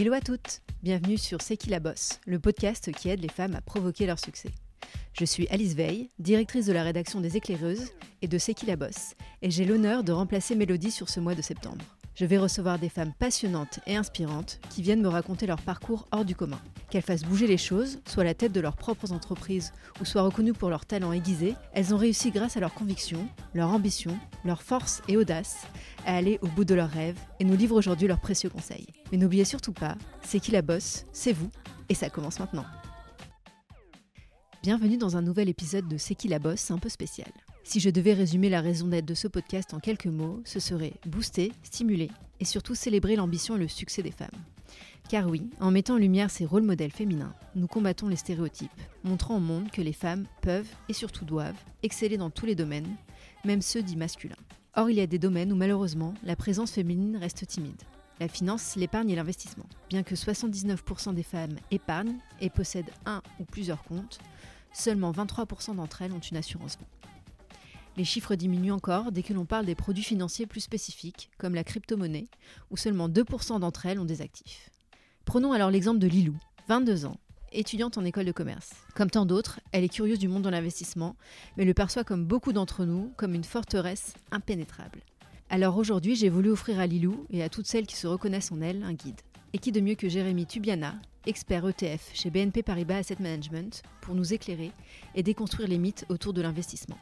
Hello à toutes, bienvenue sur C'est qui la bosse, le podcast qui aide les femmes à provoquer leur succès. Je suis Alice Veil, directrice de la rédaction des Éclaireuses et de C'est qui la bosse, et j'ai l'honneur de remplacer Mélodie sur ce mois de septembre. Je vais recevoir des femmes passionnantes et inspirantes qui viennent me raconter leur parcours hors du commun. Qu'elles fassent bouger les choses, soit à la tête de leurs propres entreprises ou soient reconnues pour leur talent aiguisé, elles ont réussi grâce à leur conviction, leur ambition, leur force et audace à aller au bout de leurs rêves et nous livrent aujourd'hui leurs précieux conseils. Mais n'oubliez surtout pas, c'est qui la bosse, c'est vous, et ça commence maintenant. Bienvenue dans un nouvel épisode de C'est qui la bosse un peu spécial. Si je devais résumer la raison d'être de ce podcast en quelques mots, ce serait booster, stimuler et surtout célébrer l'ambition et le succès des femmes. Car oui, en mettant en lumière ces rôles modèles féminins, nous combattons les stéréotypes, montrant au monde que les femmes peuvent et surtout doivent exceller dans tous les domaines, même ceux dits masculins. Or, il y a des domaines où malheureusement la présence féminine reste timide. La finance, l'épargne et l'investissement. Bien que 79% des femmes épargnent et possèdent un ou plusieurs comptes, seulement 23% d'entre elles ont une assurance vie. Les chiffres diminuent encore dès que l'on parle des produits financiers plus spécifiques, comme la crypto-monnaie, où seulement 2% d'entre elles ont des actifs. Prenons alors l'exemple de Lilou, 22 ans, étudiante en école de commerce. Comme tant d'autres, elle est curieuse du monde de l'investissement, mais le perçoit comme beaucoup d'entre nous comme une forteresse impénétrable. Alors aujourd'hui, j'ai voulu offrir à Lilou et à toutes celles qui se reconnaissent en elle un guide. Et qui de mieux que Jérémy Tubiana, expert ETF chez BNP Paribas Asset Management, pour nous éclairer et déconstruire les mythes autour de l'investissement.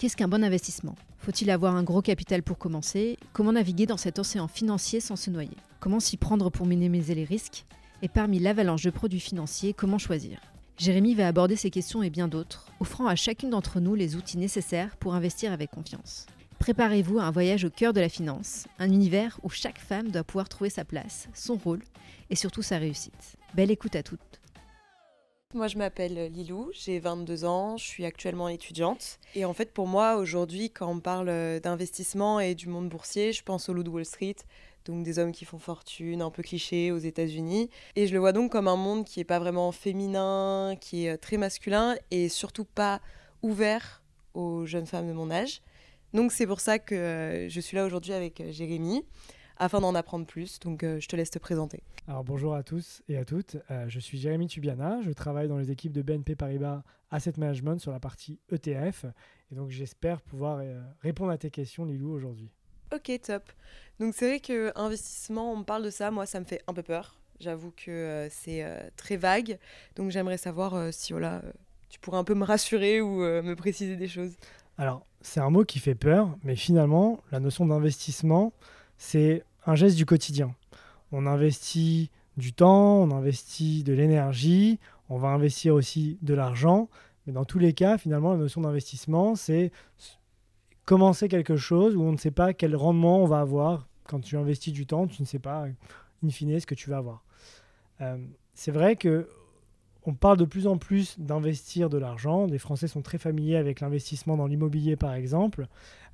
Qu'est-ce qu'un bon investissement? Faut-il avoir un gros capital pour commencer? Comment naviguer dans cet océan financier sans se noyer? Comment s'y prendre pour minimiser les risques? Et parmi l'avalanche de produits financiers, comment choisir? Jérémy va aborder ces questions et bien d'autres, offrant à chacune d'entre nous les outils nécessaires pour investir avec confiance. Préparez-vous à un voyage au cœur de la finance, un univers où chaque femme doit pouvoir trouver sa place, son rôle et surtout sa réussite. Belle écoute à toutes. Moi, je m'appelle Lilou, j'ai 22 ans, je suis actuellement étudiante. Et en fait, pour moi, aujourd'hui, quand on parle d'investissement et du monde boursier, je pense au loup de Wall Street, donc des hommes qui font fortune, un peu cliché aux États-Unis. Et je le vois donc comme un monde qui n'est pas vraiment féminin, qui est très masculin et surtout pas ouvert aux jeunes femmes de mon âge. Donc c'est pour ça que je suis là aujourd'hui avec Jérémy afin d'en apprendre plus. Donc, euh, je te laisse te présenter. Alors, bonjour à tous et à toutes. Euh, je suis Jérémy Tubiana. Je travaille dans les équipes de BNP Paribas Asset Management sur la partie ETF. Et donc, j'espère pouvoir euh, répondre à tes questions, Lilou, aujourd'hui. Ok, top. Donc, c'est vrai que investissement, on me parle de ça. Moi, ça me fait un peu peur. J'avoue que c'est très vague. Donc, j'aimerais savoir si voilà, tu pourrais un peu me rassurer ou me préciser des choses. Alors, c'est un mot qui fait peur, mais finalement, la notion d'investissement, c'est un geste du quotidien. On investit du temps, on investit de l'énergie, on va investir aussi de l'argent. Mais dans tous les cas, finalement, la notion d'investissement, c'est commencer quelque chose où on ne sait pas quel rendement on va avoir. Quand tu investis du temps, tu ne sais pas, in fine, ce que tu vas avoir. Euh, c'est vrai que on parle de plus en plus d'investir de l'argent. Les Français sont très familiers avec l'investissement dans l'immobilier, par exemple.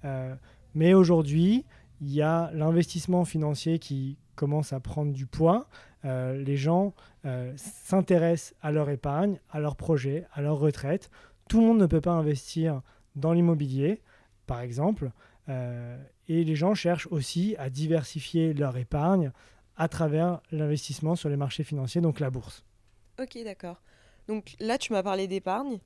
Euh, mais aujourd'hui, il y a l'investissement financier qui commence à prendre du poids. Euh, les gens euh, s'intéressent à leur épargne, à leur projet, à leur retraite. Tout le monde ne peut pas investir dans l'immobilier, par exemple. Euh, et les gens cherchent aussi à diversifier leur épargne à travers l'investissement sur les marchés financiers, donc la bourse. Ok, d'accord. Donc là, tu m'as parlé d'épargne.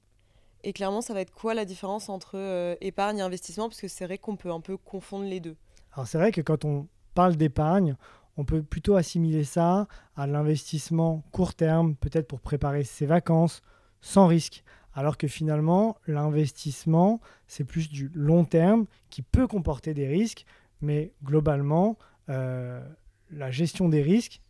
Et clairement, ça va être quoi la différence entre épargne et investissement? Parce que c'est vrai qu'on peut un peu confondre les deux. Alors c'est vrai que quand on parle d'épargne, on peut plutôt assimiler ça à l'investissement court terme, peut-être pour préparer ses vacances, sans risque. Alors que finalement, l'investissement, c'est plus du long terme qui peut comporter des risques, mais globalement, euh, la gestion des risques,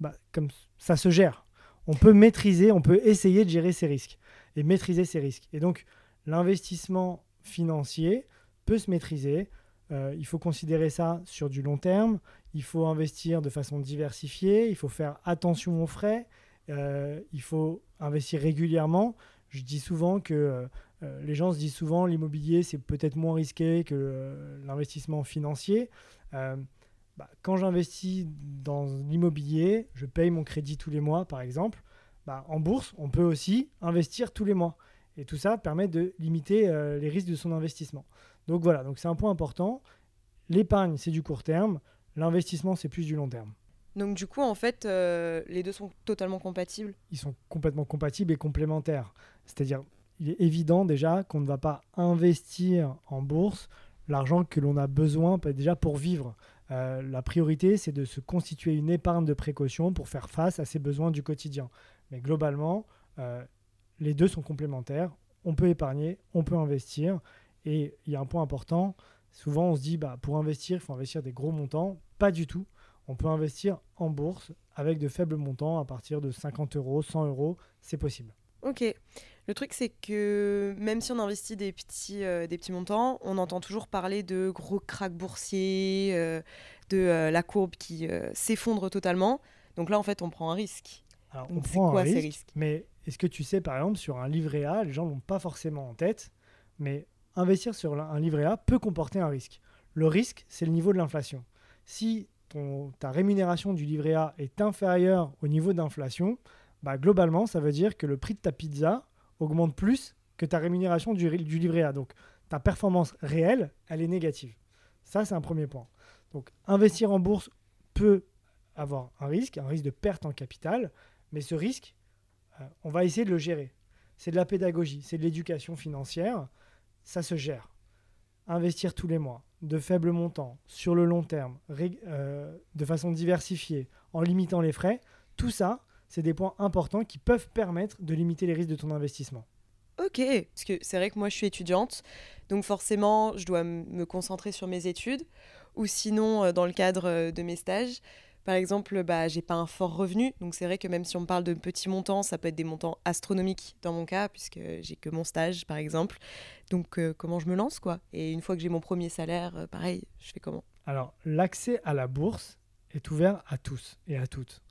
bah, comme ça se gère. On peut maîtriser, on peut essayer de gérer ces risques et maîtriser ces risques. Et donc, l'investissement financier peut se maîtriser euh, il faut considérer ça sur du long terme. Il faut investir de façon diversifiée. Il faut faire attention aux frais. Euh, il faut investir régulièrement. Je dis souvent que euh, les gens se disent souvent l'immobilier c'est peut-être moins risqué que l'investissement financier. Bah, quand j'investis dans l'immobilier, je paye mon crédit tous les mois par exemple. Bah, en bourse, on peut aussi investir tous les mois. Et tout ça permet de limiter les risques de son investissement. Donc voilà, donc c'est un point important. L'épargne, c'est du court terme. L'investissement, c'est plus du long terme. Donc du coup, en fait, euh, les deux sont totalement compatibles? Ils sont complètement compatibles et complémentaires. C'est-à-dire, il est évident déjà qu'on ne va pas investir en bourse l'argent que l'on a besoin déjà pour vivre. Euh, la priorité, c'est de se constituer une épargne de précaution pour faire face à ses besoins du quotidien. Mais globalement, euh, les deux sont complémentaires. On peut épargner, on peut investir. Et il y a un point important. Souvent, on se dit, bah, pour investir, il faut investir des gros montants. Pas du tout on peut investir en bourse avec de faibles montants à partir de 50 euros, 100 euros, c'est possible. Ok. Le truc, c'est que même si on investit des petits, euh, des petits montants, on entend toujours parler de gros cracks boursiers, euh, de euh, la courbe qui s'effondre totalement. Donc là, en fait, on prend un risque. Alors, on prend quoi, un risque, ces risques? Mais est-ce que tu sais, par exemple, sur un livret A, les gens ne l'ont pas forcément en tête, mais investir sur un livret A peut comporter un risque. Le risque, c'est le niveau de l'inflation. Si ta rémunération du livret A est inférieure au niveau d'inflation, bah, globalement, ça veut dire que le prix de ta pizza augmente plus que ta rémunération du, livret A. Donc, ta performance réelle, elle est négative. Ça, c'est un premier point. Donc, investir en bourse peut avoir un risque, un risque de perte en capital, mais ce risque, euh, on va essayer de le gérer. C'est de la pédagogie, c'est de l'éducation financière, ça se gère. Investir tous les mois, de faibles montants, sur le long terme, euh, de façon diversifiée, en limitant les frais, tout ça, c'est des points importants qui peuvent permettre de limiter les risques de ton investissement. Ok, parce que c'est vrai que moi je suis étudiante, donc forcément je dois me concentrer sur mes études, ou sinon euh, dans le cadre euh, de mes stages, par exemple, bah, j'ai pas un fort revenu, donc c'est vrai que même si on parle de petits montants, ça peut être des montants astronomiques dans mon cas, puisque j'ai que mon stage, par exemple. Donc, euh, comment je me lance, quoi? Et une fois que j'ai mon premier salaire, euh, pareil, je fais comment? Alors, l'accès à la bourse est ouvert à tous et à toutes.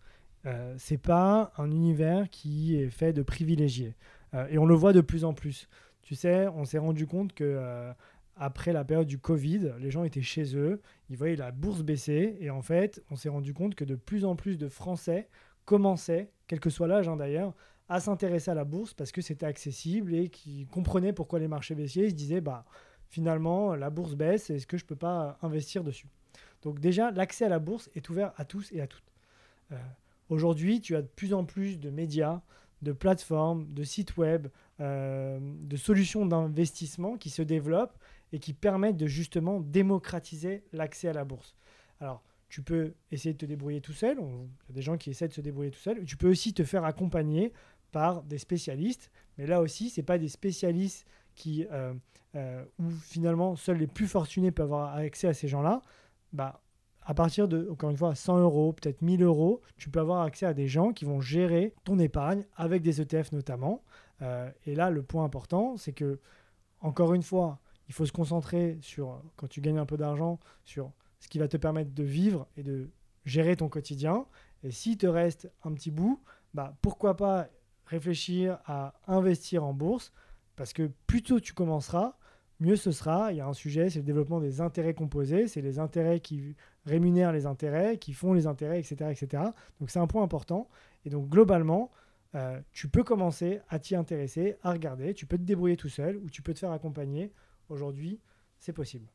Euh, c'est pas un univers qui est fait de privilégiés. Euh, et on le voit de plus en plus. Tu sais, on s'est rendu compte que après la période du Covid, les gens étaient chez eux, ils voyaient la bourse baisser, et en fait, on s'est rendu compte que de plus en plus de Français commençaient, quel que soit l'âge hein, d'ailleurs, à s'intéresser à la bourse parce que c'était accessible et qui comprenaient pourquoi les marchés baissiers. Ils se disaient, bah, finalement, la bourse baisse, est-ce que je ne peux pas investir dessus? Donc déjà, l'accès à la bourse est ouvert à tous et à toutes. Euh, aujourd'hui, tu as de plus en plus de médias, de plateformes, de sites web, euh, de solutions d'investissement qui se développent et qui permettent de justement démocratiser l'accès à la bourse. Alors, tu peux essayer de te débrouiller tout seul, il y a des gens qui essaient de se débrouiller tout seul, tu peux aussi te faire accompagner par des spécialistes, mais là aussi, ce n'est pas des spécialistes qui, euh, euh, où finalement seuls les plus fortunés peuvent avoir accès à ces gens-là. Bah, à partir de, encore une fois, 100 euros, peut-être 1000 euros, tu peux avoir accès à des gens qui vont gérer ton épargne avec des ETF notamment. Euh, et là, le point important, c'est que, encore une fois, il faut se concentrer sur, quand tu gagnes un peu d'argent, sur ce qui va te permettre de vivre et de gérer ton quotidien. Et s'il te reste un petit bout, bah, pourquoi pas réfléchir à investir en bourse? Parce que plus tôt tu commenceras, mieux ce sera. Il y a un sujet, c'est le développement des intérêts composés. C'est les intérêts qui rémunèrent les intérêts, qui font les intérêts, etc. etc. Donc c'est un point important. Et donc globalement, euh, tu peux commencer à t'y intéresser, à regarder. Tu peux te débrouiller tout seul ou tu peux te faire accompagner. Aujourd'hui, c'est possible.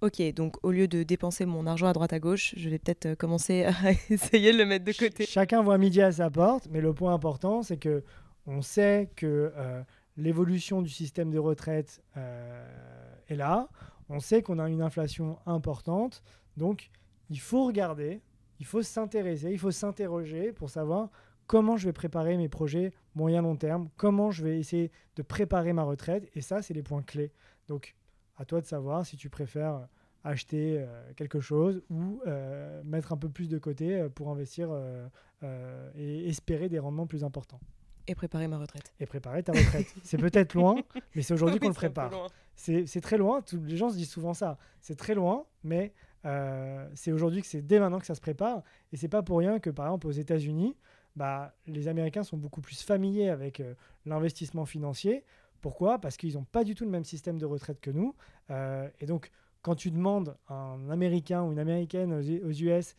Ok, donc au lieu de dépenser mon argent à droite à gauche, je vais peut-être euh, commencer à essayer de le mettre de côté. Chacun voit midi à sa porte, mais le point important, c'est que on sait que euh, l'évolution du système de retraite euh, est là. On sait qu'on a une inflation importante. Donc, il faut regarder, il faut s'intéresser, il faut s'interroger pour savoir comment je vais préparer mes projets moyen-long terme, comment je vais essayer de préparer ma retraite. Et ça, c'est les points clés. Donc, à toi de savoir si tu préfères acheter euh, quelque chose ou euh, mettre un peu plus de côté pour investir et espérer des rendements plus importants. Et préparer ma retraite. Et préparer ta retraite. c'est peut-être loin, mais c'est aujourd'hui qu'on le prépare. C'est très loin, tous les gens se disent souvent ça. C'est très loin, mais euh, c'est aujourd'hui que c'est dès maintenant que ça se prépare. Et c'est pas pour rien que, par exemple, aux États-Unis, bah, les Américains sont beaucoup plus familiers avec euh, l'investissement financier. Pourquoi? Parce qu'ils n'ont pas du tout le même système de retraite que nous. Euh, et donc, quand tu demandes à un Américain ou une Américaine aux, US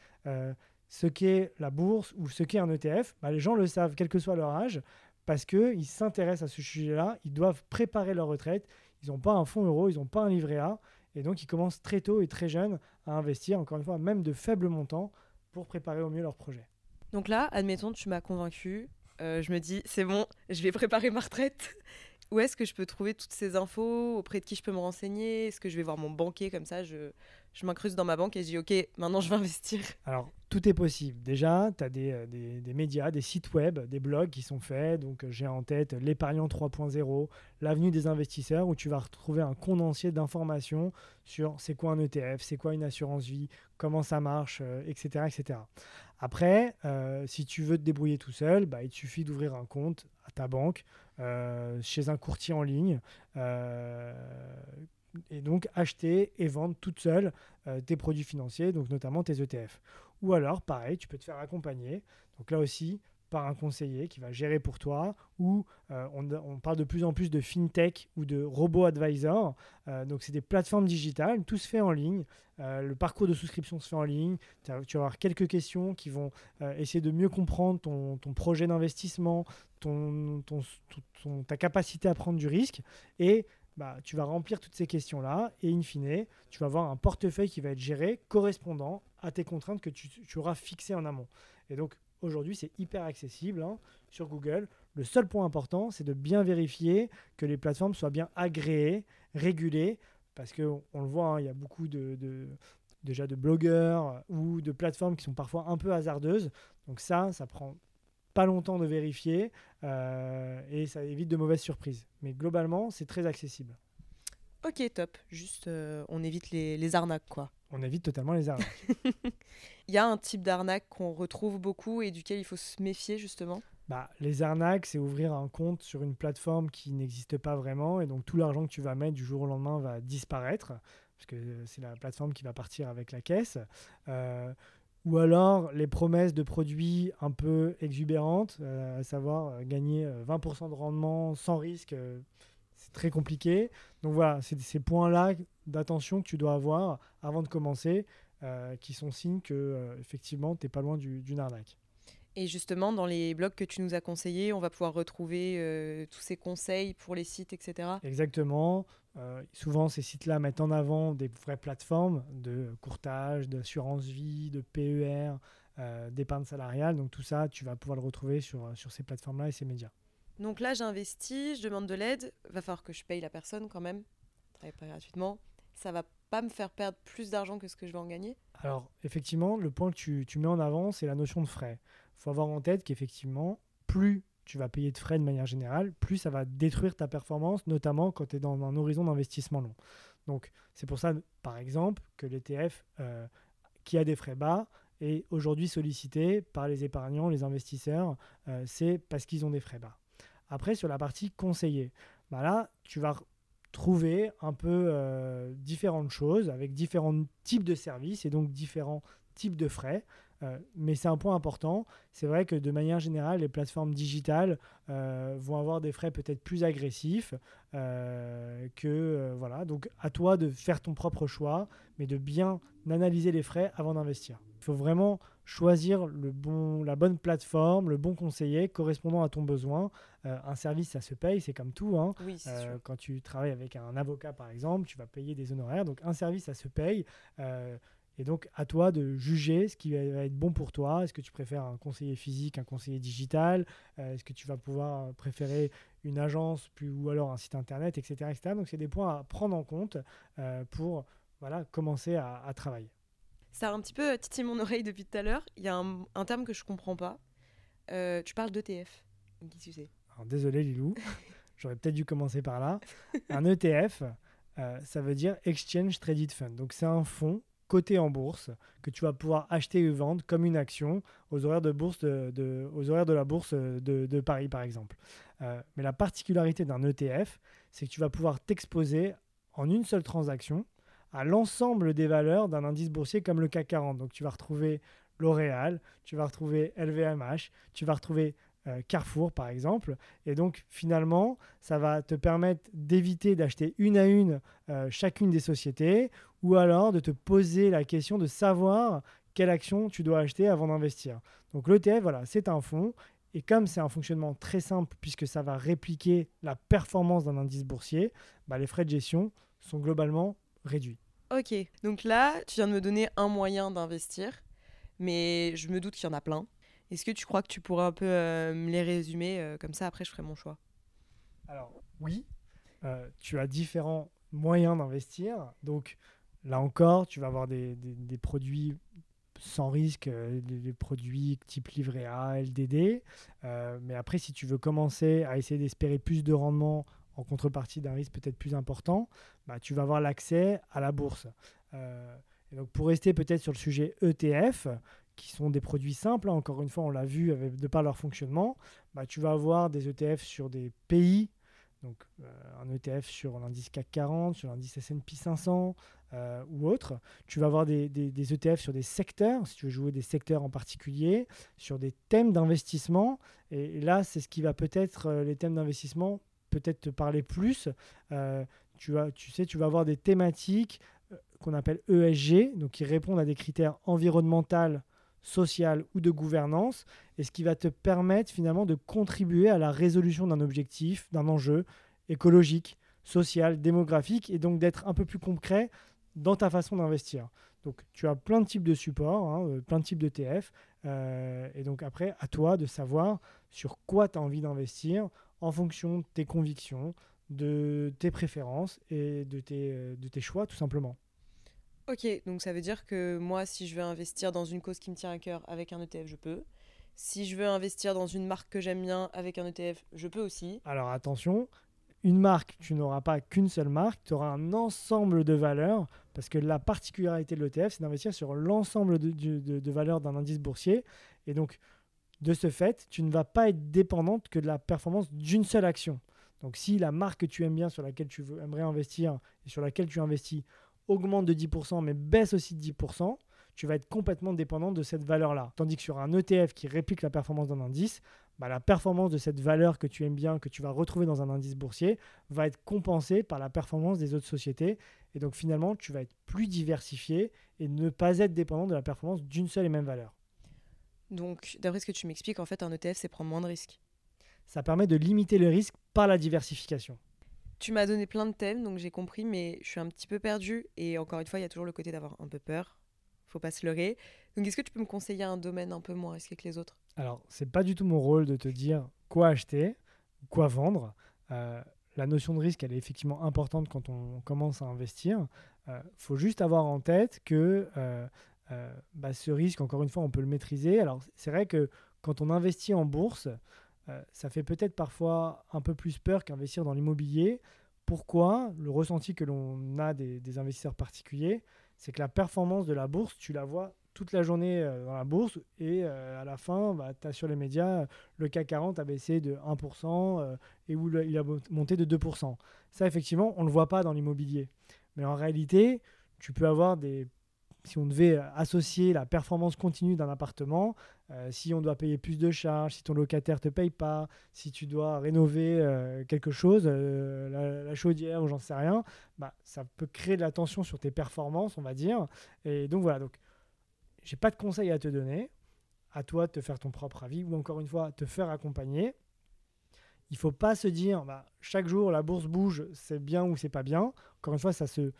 ce qu'est la bourse ou ce qu'est un ETF, bah, les gens le savent, quel que soit leur âge, parce qu'ils s'intéressent à ce sujet-là, ils doivent préparer leur retraite, ils n'ont pas un fonds euro, ils n'ont pas un livret A, et donc ils commencent très tôt et très jeunes à investir, encore une fois, même de faibles montants, pour préparer au mieux leur projet. Donc là, admettons, tu m'as convaincu. Euh, je me dis, c'est bon, je vais préparer ma retraite. Où est-ce que je peux trouver toutes ces infos Auprès de qui je peux me renseigner Est-ce que je vais voir mon banquier comme ça Je, je m'incruste dans ma banque et je dis, OK, maintenant je vais investir. Alors, tout est possible. Déjà, tu as des, des, médias, des sites web, des blogs qui sont faits. Donc, euh, j'ai en tête l'épargnant 3.0, l'avenue des investisseurs, où tu vas retrouver un condensé d'informations sur c'est quoi un ETF, c'est quoi une assurance vie, comment ça marche, etc., euh, etc. Après, euh, si tu veux te débrouiller tout seul, bah, il te suffit d'ouvrir un compte à ta banque, chez un courtier en ligne, et donc acheter et vendre toute seule tes produits financiers, donc notamment tes ETF. Ou alors, pareil, tu peux te faire accompagner. Donc là aussi, par un conseiller qui va gérer pour toi, ou euh, on, parle de plus en plus de fintech ou de robot advisor. Euh, donc c'est des plateformes digitales, tout se fait en ligne, euh, le parcours de souscription se fait en ligne, tu vas avoir quelques questions qui vont essayer de mieux comprendre ton, projet d'investissement, ton, ta capacité à prendre du risque, et bah, tu vas remplir toutes ces questions-là et in fine, tu vas avoir un portefeuille qui va être géré correspondant à tes contraintes que tu, auras fixées en amont. Et donc aujourd'hui, c'est hyper accessible hein, sur Google. Le seul point important, c'est de bien vérifier que les plateformes soient bien agréées, régulées, parce qu'on on le voit, hein, il y a beaucoup de, déjà de blogueurs ou de plateformes qui sont parfois un peu hasardeuses. Donc ça, ça prend pas longtemps de vérifier euh, et ça évite de mauvaises surprises. Mais globalement, c'est très accessible. Ok, top. Juste, euh, on évite les, les, arnaques, quoi. On évite totalement les arnaques. Il y a un type d'arnaque qu'on retrouve beaucoup et duquel il faut se méfier, justement? Bah, Les arnaques, c'est ouvrir un compte sur une plateforme qui n'existe pas vraiment et donc tout l'argent que tu vas mettre du jour au lendemain va disparaître parce que c'est la plateforme qui va partir avec la caisse. Euh, ou alors les promesses de produits un peu exubérantes, euh, à savoir euh, gagner 20% euh, de rendement sans risque, très compliqué. Donc voilà, c'est ces points-là d'attention que tu dois avoir avant de commencer, qui sont signes que effectivement tu n'es pas loin d'une arnaque. Et justement, dans les blogs que tu nous as conseillés, on va pouvoir retrouver euh, tous ces conseils pour les sites, etc. Exactement. Euh, souvent, ces sites-là mettent en avant des vraies plateformes de courtage, d'assurance vie, de PER, euh, d'épargne salariale. Donc tout ça, tu vas pouvoir le retrouver sur, sur ces plateformes-là et ces médias. Donc là, j'investis, je demande de l'aide. Va falloir que je paye la personne quand même. Pas gratuitement. Ça va pas me faire perdre plus d'argent que ce que je vais en gagner Alors, effectivement, le point que tu, tu mets en avant, c'est la notion de frais. Il faut avoir en tête qu'effectivement, plus tu vas payer de frais de manière générale, plus ça va détruire ta performance, notamment quand tu es dans un horizon d'investissement long. Donc, c'est pour ça, par exemple, que l'ETF euh, qui a des frais bas est aujourd'hui sollicité par les épargnants, les investisseurs, euh, c'est parce qu'ils ont des frais bas. Après, sur la partie conseillée, bah là, tu vas trouver un peu euh, différentes choses avec différents types de services et donc différents types de frais. Euh, mais c'est un point important. C'est vrai que de manière générale, les plateformes digitales euh, vont avoir des frais peut-être plus agressifs que voilà. Donc à toi de faire ton propre choix, mais de bien analyser les frais avant d'investir. Il faut vraiment choisir le bon, la bonne plateforme, le bon conseiller correspondant à ton besoin. Euh, un service, ça se paye, c'est comme tout. Hein. Euh, quand tu travailles avec un avocat, par exemple, tu vas payer des honoraires. Donc un service, ça se paye. Euh, et donc, à toi de juger ce qui va être bon pour toi. Est-ce que tu préfères un conseiller physique, un conseiller digital? Est-ce que tu vas pouvoir préférer une agence plus, ou alors un site internet, etc. etc. Donc, c'est des points à prendre en compte pour voilà, commencer à travailler. Ça a un petit peu titillé mon oreille depuis tout à l'heure. Il y a un, terme que je comprends pas. Euh, tu parles d'ETF. Qu'est-ce que c'est Alors, désolé, Lilou. J'aurais peut-être dû commencer par là. Un ETF, euh, ça veut dire Exchange Traded Fund. Donc, c'est un fonds coté en bourse que tu vas pouvoir acheter et vendre comme une action aux horaires de, bourse de, aux horaires de la bourse de, Paris, par exemple. Euh, mais la particularité d'un ETF, c'est que tu vas pouvoir t'exposer en une seule transaction à l'ensemble des valeurs d'un indice boursier comme le CAC 40. Donc tu vas retrouver L'Oréal, tu vas retrouver LVMH, tu vas retrouver euh, Carrefour par exemple. Et donc finalement, ça va te permettre d'éviter d'acheter une à une euh, chacune des sociétés ou alors de te poser la question de savoir quelle action tu dois acheter avant d'investir. Donc l'ETF, voilà, c'est un fonds. Et comme c'est un fonctionnement très simple puisque ça va répliquer la performance d'un indice boursier, bah, les frais de gestion sont globalement réduits. Ok, donc là, tu viens de me donner un moyen d'investir. mais je me doute qu'il y en a plein. Est-ce que tu crois que tu pourrais un peu me les résumer Comme ça, après, je ferai mon choix? Alors, oui, tu as différents moyens d'investir. Donc, là encore, tu vas avoir des, des produits sans risque euh, des, produits type livret A, LDD. Euh, mais après, si tu veux commencer à essayer d'espérer plus de rendement en contrepartie d'un risque peut-être plus important, bah, tu vas avoir l'accès à la bourse. Euh, et donc pour rester peut-être sur le sujet ETF, qui sont des produits simples, hein, encore une fois, on l'a vu avec, de par leur fonctionnement, bah, tu vas avoir des ETF sur des pays donc un ETF sur l'indice CAC 40, sur l'indice S&P 500, euh, ou autre. Tu vas avoir des, ETF sur des secteurs, si tu veux jouer des secteurs en particulier, sur des thèmes d'investissement. Et, là, c'est ce qui va peut-être, euh, les thèmes d'investissement, peut-être te parler plus. Euh, tu, vas, tu sais, tu vas avoir des thématiques qu'on appelle ESG, donc qui répondent à des critères environnementaux, social ou de gouvernance, et ce qui va te permettre finalement de contribuer à la résolution d'un objectif, d'un enjeu écologique, social, démographique, et donc d'être un peu plus concret dans ta façon d'investir. Donc tu as plein de types de supports, hein, euh, plein de types de TF, euh, et donc après, à toi de savoir sur quoi tu as envie d'investir en fonction de tes convictions, de tes préférences et de tes, euh, de tes choix, tout simplement. Ok, donc ça veut dire que moi, si je veux investir dans une cause qui me tient à cœur avec un ETF, je peux. Si je veux investir dans une marque que j'aime bien avec un ETF, je peux aussi. Alors attention, une marque, tu n'auras pas qu'une seule marque, tu auras un ensemble de valeurs, parce que la particularité de l'ETF, c'est d'investir sur l'ensemble de, valeurs d'un indice boursier. Et donc, de ce fait, tu ne vas pas être dépendante que de la performance d'une seule action. Donc, si la marque que tu aimes bien, sur laquelle tu aimerais investir et sur laquelle tu investis, augmente de 10%, mais baisse aussi de 10%, tu vas être complètement dépendant de cette valeur-là. Tandis que sur un ETF qui réplique la performance d'un indice, bah, la performance de cette valeur que tu aimes bien, que tu vas retrouver dans un indice boursier, va être compensée par la performance des autres sociétés. Et donc finalement, tu vas être plus diversifié et ne pas être dépendant de la performance d'une seule et même valeur. Donc, d'après ce que tu m'expliques, en fait, un ETF, c'est prendre moins de risques. Ça permet de limiter le risque par la diversification. Tu m'as donné plein de thèmes, donc j'ai compris, mais je suis un petit peu perdu. Et encore une fois, il y a toujours le côté d'avoir un peu peur. Faut pas se leurrer. Donc, est-ce que tu peux me conseiller un domaine un peu moins risqué que les autres? Alors, c'est pas du tout mon rôle de te dire quoi acheter, quoi vendre. Euh, la notion de risque, elle est effectivement importante quand on commence à investir. Il euh, faut juste avoir en tête que euh, bah, ce risque, encore une fois, on peut le maîtriser. Alors, c'est vrai que quand on investit en bourse, ça fait peut-être parfois un peu plus peur qu'investir dans l'immobilier. Pourquoi? Le ressenti que l'on a des, des investisseurs particuliers, c'est que la performance de la bourse, tu la vois toute la journée euh, dans la bourse et euh, à la fin, bah, tu as sur les médias, le CAC 40 a baissé de 1% euh, et où il a monté de 2%. Ça, effectivement, on ne le voit pas dans l'immobilier. Mais en réalité, tu peux avoir des... Si on devait associer la performance continue d'un appartement, si on doit payer plus de charges, si ton locataire ne te paye pas, si tu dois rénover quelque chose, la, la, chaudière ou j'en sais rien, bah, ça peut créer de la tension sur tes performances, on va dire. Et donc voilà, donc j'ai pas de conseils à te donner. À toi de te faire ton propre avis ou encore une fois, te faire accompagner. Il faut pas se dire bah, chaque jour la bourse bouge, c'est bien ou c'est pas bien. Encore une fois, ça se,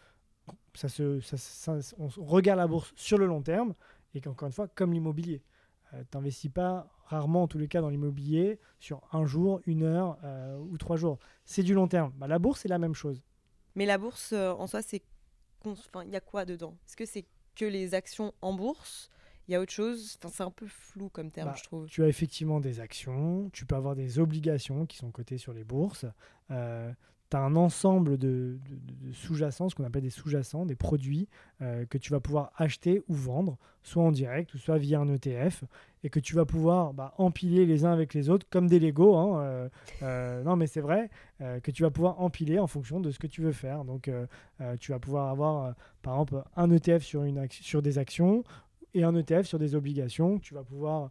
ça se, on regarde la bourse sur le long terme et qu'encore une fois, comme l'immobilier, euh, tu n'investis pas rarement en tous les cas dans l'immobilier sur un jour, une heure euh, ou trois jours. C'est du long terme. Bah, la bourse, c'est la même chose. Mais la bourse euh, en soi, c'est, il y a quoi dedans? Est-ce que c'est que les actions en bourse il y a autre chose C'est un peu flou comme terme, bah, je trouve. Tu as effectivement des actions, tu peux avoir des obligations qui sont cotées sur les bourses. Euh, un ensemble de, sous-jacents, ce qu'on appelle des sous-jacents, des produits euh, que tu vas pouvoir acheter ou vendre, soit en direct ou soit via un ETF, et que tu vas pouvoir bah, empiler les uns avec les autres comme des Lego. Hein, euh, euh, non, mais c'est vrai, que tu vas pouvoir empiler en fonction de ce que tu veux faire. Donc, tu vas pouvoir avoir, par exemple, un ETF sur, une sur des actions et un ETF sur des obligations. Tu vas pouvoir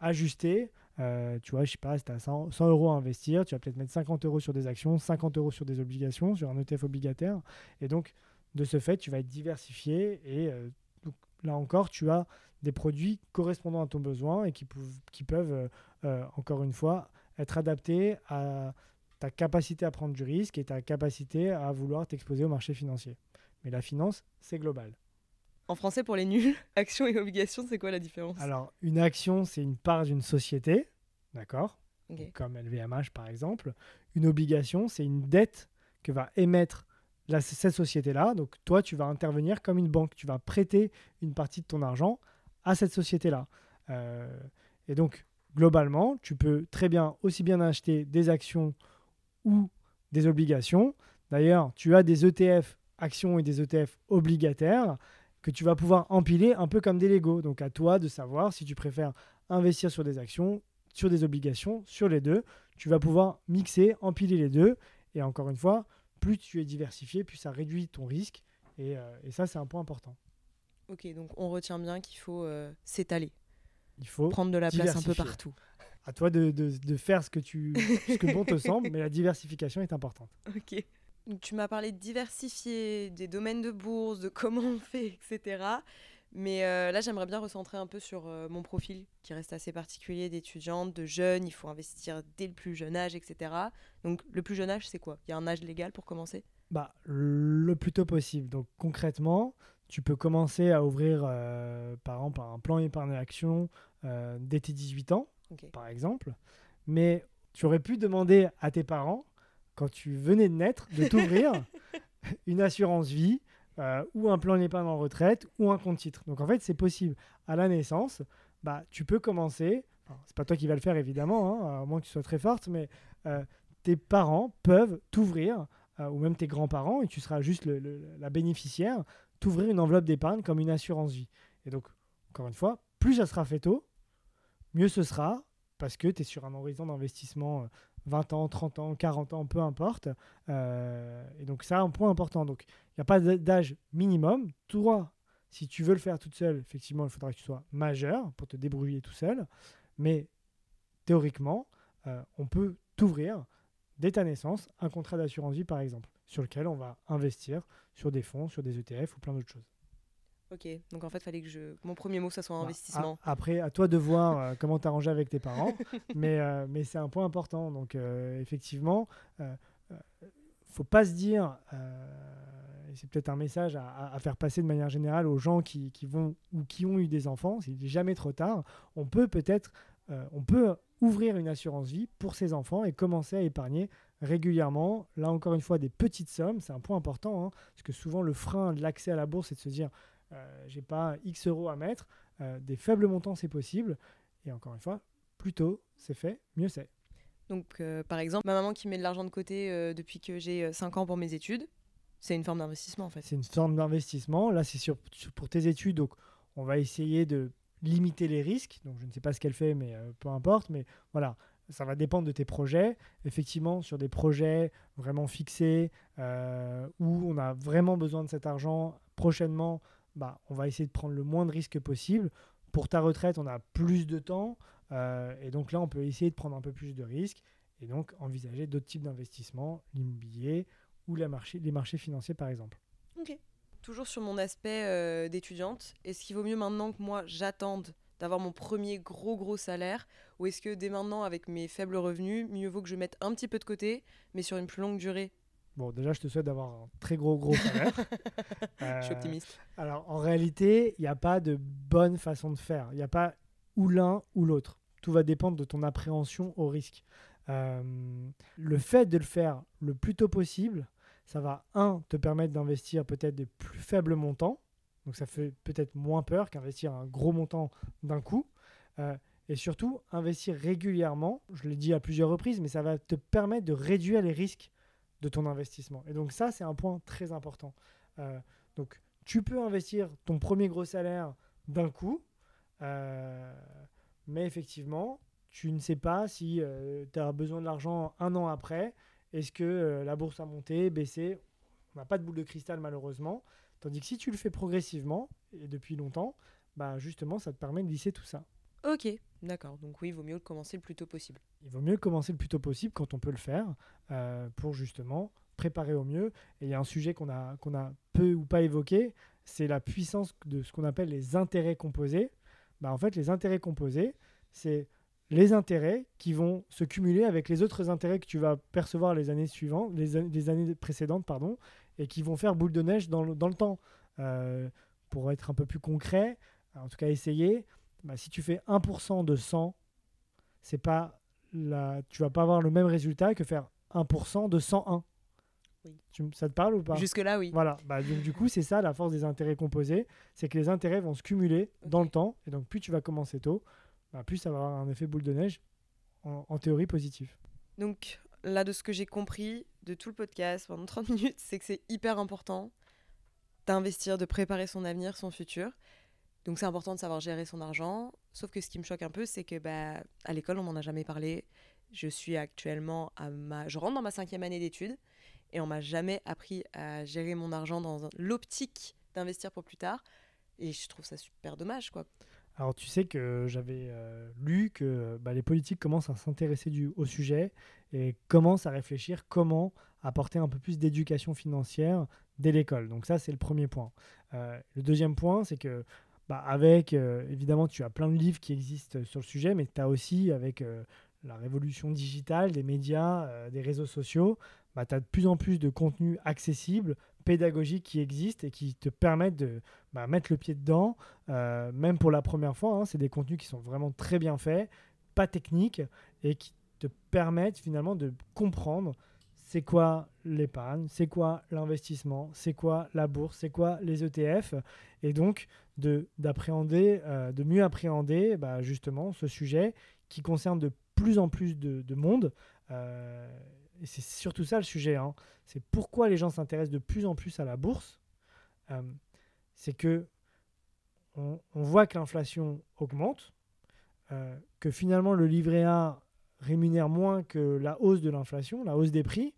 ajuster euh, tu vois, je sais pas, si tu as 100, euros à investir, tu vas peut-être mettre 50 euros sur des actions, 50 euros sur des obligations, sur un ETF obligataire. Et donc, de ce fait, tu vas être diversifié et euh, là encore, tu as des produits correspondant à ton besoin et qui, qui peuvent, euh, encore une fois, être adaptés à ta capacité à prendre du risque et ta capacité à vouloir t'exposer au marché financier. Mais la finance, c'est global. En français, pour les nuls, action et obligation, c'est quoi la différence? Alors, une action, c'est une part d'une société, d'accord? Comme LVMH par exemple. Une obligation, c'est une dette que va émettre la- cette société-là. Donc, toi, tu vas intervenir comme une banque. Tu vas prêter une partie de ton argent à cette société-là. Euh, et donc, globalement, tu peux très bien aussi bien acheter des actions ou des obligations. D'ailleurs, tu as des ETF actions et des ETF obligataires que tu vas pouvoir empiler un peu comme des Lego. Donc à toi de savoir si tu préfères investir sur des actions, sur des obligations, sur les deux. Tu vas pouvoir mixer, empiler les deux. Et encore une fois, plus tu es diversifié, plus ça réduit ton risque. Et, euh, et ça, c'est un point important. Ok, donc on retient bien qu'il faut euh, s'étaler, Il faut, prendre de la place un peu partout. à toi de, de- de faire ce que, tu, ce que bon te semble, mais la diversification est importante. Ok. Tu m'as parlé de diversifier, des domaines de bourse, de comment on fait, etc. Mais euh, là, j'aimerais bien recentrer un peu sur euh, mon profil, qui reste assez particulier d'étudiante, de jeune. Il faut investir dès le plus jeune âge, etc. Donc, le plus jeune âge, c'est quoi? Il y a un âge légal pour commencer? Bah, le plus tôt possible. Donc concrètement, tu peux commencer à ouvrir, euh, par exemple, un plan épargne action euh, dès tes 18 ans, par exemple. Mais tu aurais pu demander à tes parents, quand tu venais de naître, de t'ouvrir une assurance vie euh, ou un plan d'épargne en retraite ou un compte titre. Donc en fait, c'est possible. À la naissance, bah, tu peux commencer. enfin, C'est pas toi qui vas le faire évidemment, hein, à moins que tu sois très forte, mais euh, tes parents peuvent t'ouvrir euh, ou même tes grands-parents, et tu seras juste la bénéficiaire, t'ouvrir une enveloppe d'épargne comme une assurance vie. Et donc, encore une fois, plus ça sera fait tôt, mieux ce sera, parce que tu es sur un horizon d'investissement 20 ans, 30 ans, 40 ans, peu importe. Euh, et donc, ça, un point important. Donc, il n'y a pas d'âge minimum. Toi, si tu veux le faire toute seule, effectivement, il faudra que tu sois majeur pour te débrouiller tout seul. Mais théoriquement, euh, on peut t'ouvrir dès ta naissance un contrat d'assurance vie, par exemple, sur lequel on va investir sur des fonds, sur des ETF ou plein d'autres choses. Ok. Donc, en fait, fallait que je... mon premier mot, ça soit Bah, investissement. après, à toi de voir euh, comment t'arranger avec tes parents, mais, euh, mais c'est un point important. Donc, euh, effectivement, euh, faut pas se dire, et c'est peut-être un message à, à- à faire passer de manière générale aux gens qui, qui vont ou qui ont eu des enfants, c'est jamais trop tard. On peut peut-être, on peut ouvrir une assurance vie pour ses enfants et commencer à épargner régulièrement. Là encore une fois, des petites sommes, c'est un point important, hein, parce que souvent le frein de l'accès à la bourse, c'est de se dire, j'ai pas X euros à mettre. Euh, des faibles montants, c'est possible. Et encore une fois, plus tôt c'est fait, mieux c'est. Donc, euh, par exemple, ma maman qui met de l'argent de côté euh, depuis que j'ai 5 ans pour mes études, c'est une forme d'investissement, en fait. C'est une forme d'investissement. Là, c'est sur, sur- pour tes études. Donc, on va essayer de limiter les risques. Donc, je ne sais pas ce qu'elle fait, mais euh, peu importe. Mais voilà, ça va dépendre de tes projets. Effectivement, sur des projets vraiment fixés euh, où on a vraiment besoin de cet argent prochainement, bah, on va essayer de prendre le moins de risques possible. Pour ta retraite, on a plus de temps. euh, et donc là, on peut essayer de prendre un peu plus de risques et donc envisager d'autres types d'investissements, l'immobilier ou les marchés financiers, par exemple. Toujours sur mon aspect euh, d'étudiante, est-ce qu'il vaut mieux maintenant que moi j'attende d'avoir mon premier gros gros salaire ou est-ce que dès maintenant avec mes faibles revenus, mieux vaut que je mette un petit peu de côté mais sur une plus longue durée Bon, déjà, je te souhaite d'avoir un très gros, gros salaire. Je suis Euh, optimiste. Alors, en réalité, il n'y a pas de bonne façon de faire. Il n'y a pas ou l'un ou l'autre. Tout va dépendre de ton appréhension au risque. Euh, le fait de le faire le plus tôt possible, ça va, un, te permettre d'investir peut-être de plus faibles montants. Donc, ça fait peut-être moins peur qu'investir un gros montant d'un coup. Euh, et surtout, investir régulièrement, je l'ai dit à plusieurs reprises, mais ça va te permettre de réduire les risques de ton investissement. Et donc ça, c'est un point très important. Euh, donc tu peux investir ton premier gros salaire d'un coup, euh, mais effectivement, tu ne sais pas si tu as besoin de l'argent un an après. Est-ce que euh, la bourse a monté, baissé? On n'a pas de boule de cristal malheureusement. Tandis que si tu le fais progressivement et depuis longtemps, bah justement, ça te permet de lisser tout ça. Ok, d'accord. Donc oui, il vaut mieux commencer le plus tôt possible. Il vaut mieux commencer le plus tôt possible quand on peut le faire euh, pour justement préparer au mieux. Et il y a un sujet qu'on a, qu'on a peu ou pas évoqué, c'est la puissance de ce qu'on appelle les intérêts composés. Bah, en fait, les intérêts composés, c'est les intérêts qui vont se cumuler avec les autres intérêts que tu vas percevoir les années suivantes, les, an- les années précédentes, pardon, et qui vont faire boule de neige dans le, dans le temps. Euh, pour être un peu plus concret, en tout cas essayer, bah, si tu fais 1% de 100, c'est pas la... tu vas pas avoir le même résultat que faire 1% de 101. Tu, ça te parle ou pas? Jusque-là, oui. Voilà. Bah, donc, du coup, c'est ça la force des intérêts composés. C'est que les intérêts vont se cumuler dans le temps. Et donc, plus tu vas commencer tôt, bah, plus ça va avoir un effet boule de neige, en, théorie positif. Donc, là, de ce que j'ai compris de tout le podcast pendant 30 minutes, c'est que c'est hyper important d'investir, de préparer son avenir, son futur. Donc c'est important de savoir gérer son argent. Sauf que ce qui me choque un peu, c'est que bah, à l'école, on m'en a jamais parlé. Je suis actuellement à ma... Je rentre dans ma cinquième année d'études et on m'a jamais appris à gérer mon argent dans l'optique d'investir pour plus tard. Et je trouve ça super dommage, quoi. Alors tu sais que j'avais euh, lu que bah, les politiques commencent à s'intéresser au sujet et commencent à réfléchir comment apporter un peu plus d'éducation financière dès l'école. Donc ça c'est le premier point. Euh, le deuxième point c'est que bah, avec, euh, évidemment tu as plein de livres qui existent sur le sujet, mais tu as aussi avec la révolution digitale, des médias, des réseaux sociaux, bah, tu as de plus en plus de contenus accessibles, pédagogiques qui existent et qui te permettent de bah, mettre le pied dedans, euh, même pour la première fois. Hein, c'est des contenus qui sont vraiment très bien faits, pas techniques, et qui te permettent finalement de comprendre c'est quoi l'épargne, c'est quoi l'investissement, c'est quoi la bourse, c'est quoi les ETF, et donc de, d'appréhender, euh, de mieux appréhender bah, justement ce sujet qui concerne de plus en plus de, de monde. Euh, c'est surtout ça le sujet, hein. c'est pourquoi les gens s'intéressent de plus en plus à la bourse. Euh, c'est que on, voit que l'inflation augmente, que finalement le livret A rémunère moins que la hausse de l'inflation, la hausse des prix,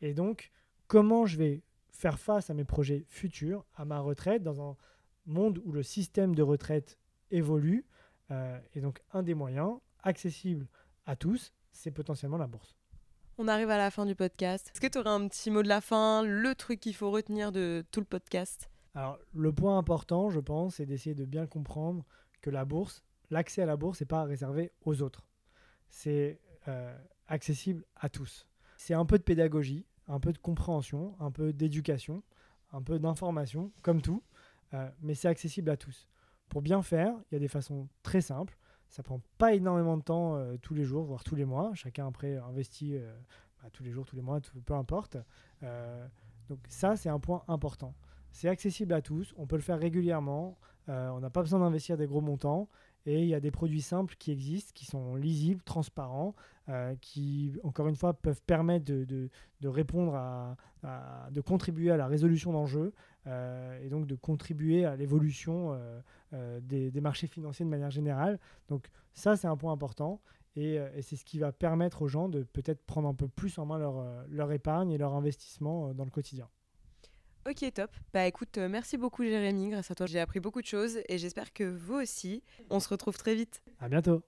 et donc comment je vais faire face à mes projets futurs, à ma retraite, dans un monde où le système de retraite évolue. Euh, et donc un des moyens accessibles à tous, c'est potentiellement la bourse. On arrive à la fin du podcast. Est-ce que tu aurais un petit mot de la fin, le truc qu'il faut retenir de tout le podcast? Alors, le point important, je pense, c'est d'essayer de bien comprendre que la bourse, l'accès à la bourse n'est pas réservé aux autres. C'est euh, accessible à tous. C'est un peu de pédagogie, un peu de compréhension, un peu d'éducation, un peu d'information, comme tout, euh, mais c'est accessible à tous. Pour bien faire, il y a des façons très simples. Ça prend pas énormément de temps euh, tous les jours, voire tous les mois. Chacun après investit bah, tous les jours, tous les mois, peu importe. Donc ça, c'est un point important. C'est accessible à tous, on peut le faire régulièrement, on n'a pas besoin d'investir des gros montants et il y a des produits simples qui existent, qui sont lisibles, transparents, qui, encore une fois, peuvent permettre de, répondre à, de contribuer à la résolution d'enjeux et donc de contribuer à l'évolution euh, des, marchés financiers de manière générale. Donc ça, c'est un point important. Et, euh, c'est ce qui va permettre aux gens de peut-être prendre un peu plus en main leur, euh, leur épargne et leur investissement dans le quotidien. Ok, top. Bah écoute, merci beaucoup Jérémy. Grâce à toi, j'ai appris beaucoup de choses et j'espère que vous aussi. On se retrouve très vite. À bientôt.